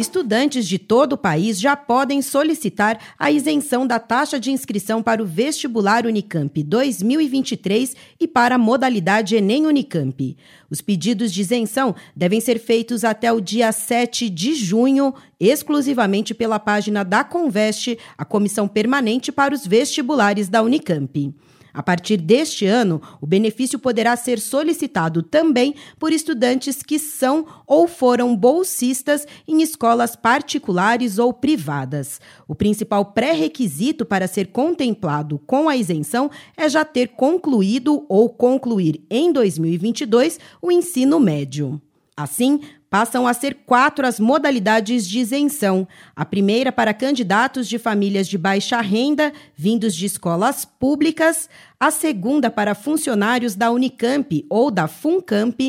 Estudantes de todo o país já podem solicitar a isenção da taxa de inscrição para o vestibular Unicamp 2023 e para a modalidade Enem Unicamp. Os pedidos de isenção devem ser feitos até o dia 7 de junho, exclusivamente pela página da Conveste, a comissão permanente para os vestibulares da Unicamp. A partir deste ano, o benefício poderá ser solicitado também por estudantes que são ou foram bolsistas em escolas particulares ou privadas. O principal pré-requisito para ser contemplado com a isenção é já ter concluído ou concluir em 2022 o ensino médio. Assim, passam a ser quatro as modalidades de isenção. A primeira para candidatos de famílias de baixa renda, vindos de escolas públicas. A segunda para funcionários da Unicamp ou da Funcamp.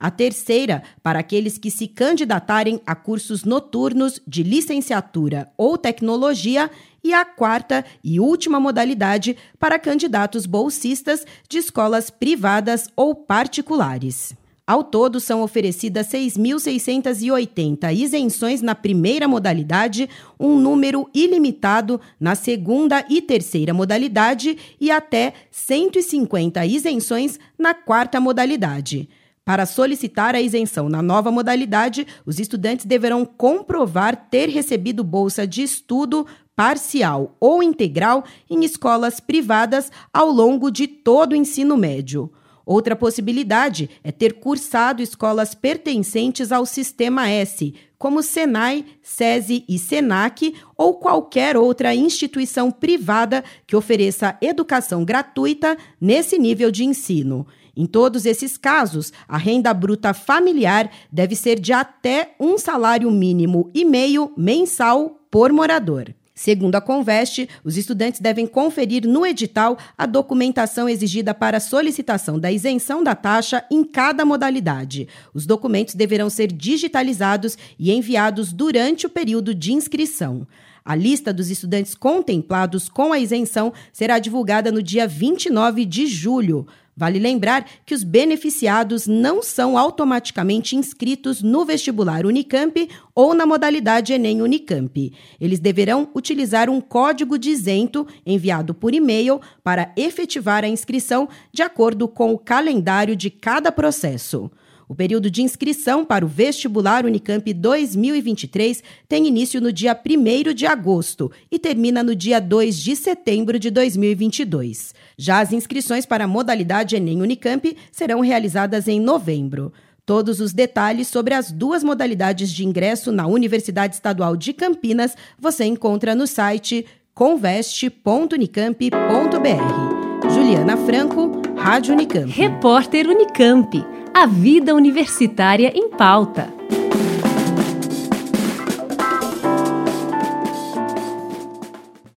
A terceira para aqueles que se candidatarem a cursos noturnos de licenciatura ou tecnologia. E a quarta e última modalidade para candidatos bolsistas de escolas privadas ou particulares. Ao todo, são oferecidas 6.680 isenções na primeira modalidade, um número ilimitado na segunda e terceira modalidade e até 150 isenções na quarta modalidade. Para solicitar a isenção na nova modalidade, os estudantes deverão comprovar ter recebido bolsa de estudo parcial ou integral em escolas privadas ao longo de todo o ensino médio. Outra possibilidade é ter cursado escolas pertencentes ao Sistema S, como Senai, SESI e SENAC ou qualquer outra instituição privada que ofereça educação gratuita nesse nível de ensino. Em todos esses casos, a renda bruta familiar deve ser de até um salário mínimo e meio mensal por morador. Segundo a Conveste, os estudantes devem conferir no edital a documentação exigida para solicitação da isenção da taxa em cada modalidade. Os documentos deverão ser digitalizados e enviados durante o período de inscrição. A lista dos estudantes contemplados com a isenção será divulgada no dia 29 de julho. Vale lembrar que os beneficiados não são automaticamente inscritos no vestibular Unicamp ou na modalidade Enem Unicamp. Eles deverão utilizar um código de isento enviado por e-mail para efetivar a inscrição de acordo com o calendário de cada processo. O período de inscrição para o vestibular Unicamp 2023 tem início no dia 1 de agosto e termina no dia 2 de setembro de 2022. Já as inscrições para a modalidade Enem Unicamp serão realizadas em novembro. Todos os detalhes sobre as duas modalidades de ingresso na Universidade Estadual de Campinas você encontra no site conveste.unicamp.br. Juliana Franco, Rádio Unicamp. Repórter Unicamp. A vida universitária em pauta.